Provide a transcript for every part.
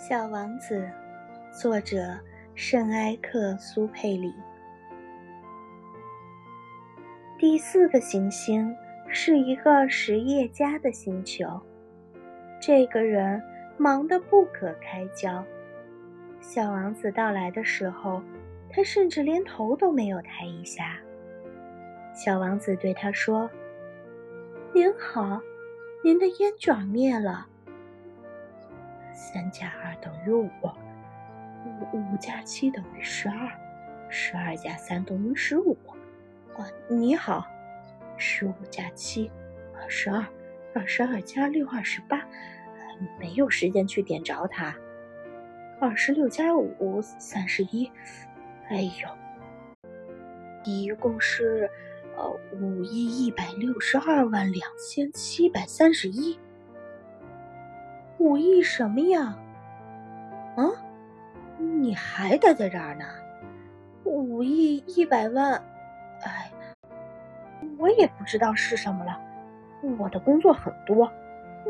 小王子，作者圣埃克苏佩里。第四个行星是一个实业家的星球，这个人忙得不可开交。小王子到来的时候，他甚至连头都没有抬一下。小王子对他说：“您好，您的烟卷灭了。”三加二等于五，五五加七等于十二，十二加三等于十五。哦，你好，十五加七，二十二，二十二加六，二十八。没有时间去点着它。二十六加五，三十一。哎呦，一共是呃五亿一百六十二万两千七百三十一。五亿什么呀？啊，你还待在这儿呢？五亿一百万，哎，我也不知道是什么了。我的工作很多，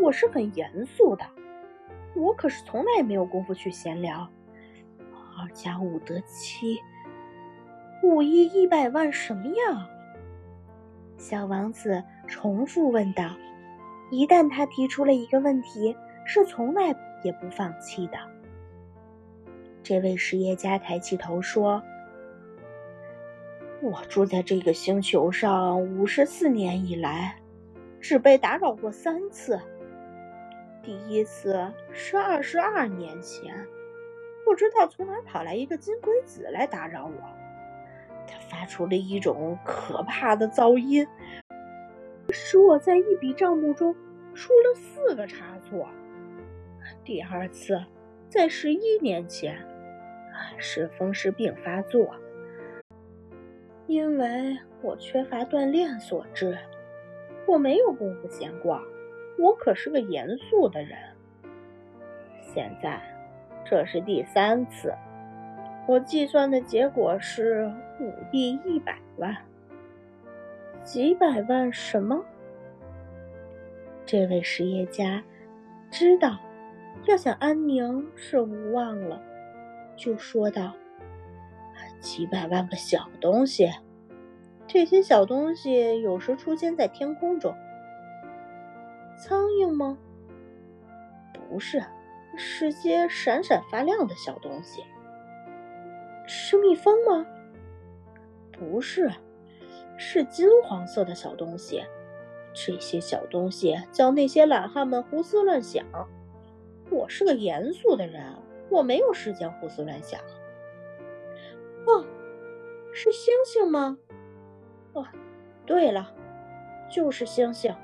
我是很严肃的，我可是从来没有功夫去闲聊。二加五得七，五亿一百万什么呀？小王子重复问道。一旦他提出了一个问题。是从来也不放弃的。这位实业家抬起头说：“我住在这个星球上五十四年以来，只被打扰过三次。第一次是二十二年前，不知道从哪跑来一个金龟子来打扰我，它发出了一种可怕的噪音，使我在一笔账目中出了四个差错。”第二次，在十一年前，是风湿病发作，因为我缺乏锻炼所致。我没有功夫闲逛，我可是个严肃的人。现在，这是第三次，我计算的结果是五亿一百万。几百万什么？这位实业家知道。要想安宁是无望了，就说道：“几百万个小东西，这些小东西有时出现在天空中。苍蝇吗？不是，是些闪闪发亮的小东西。是蜜蜂吗？不是，是金黄色的小东西。这些小东西叫那些懒汉们胡思乱想。”我是个严肃的人，我没有时间胡思乱想。哦，是星星吗？哦，对了，就是星星。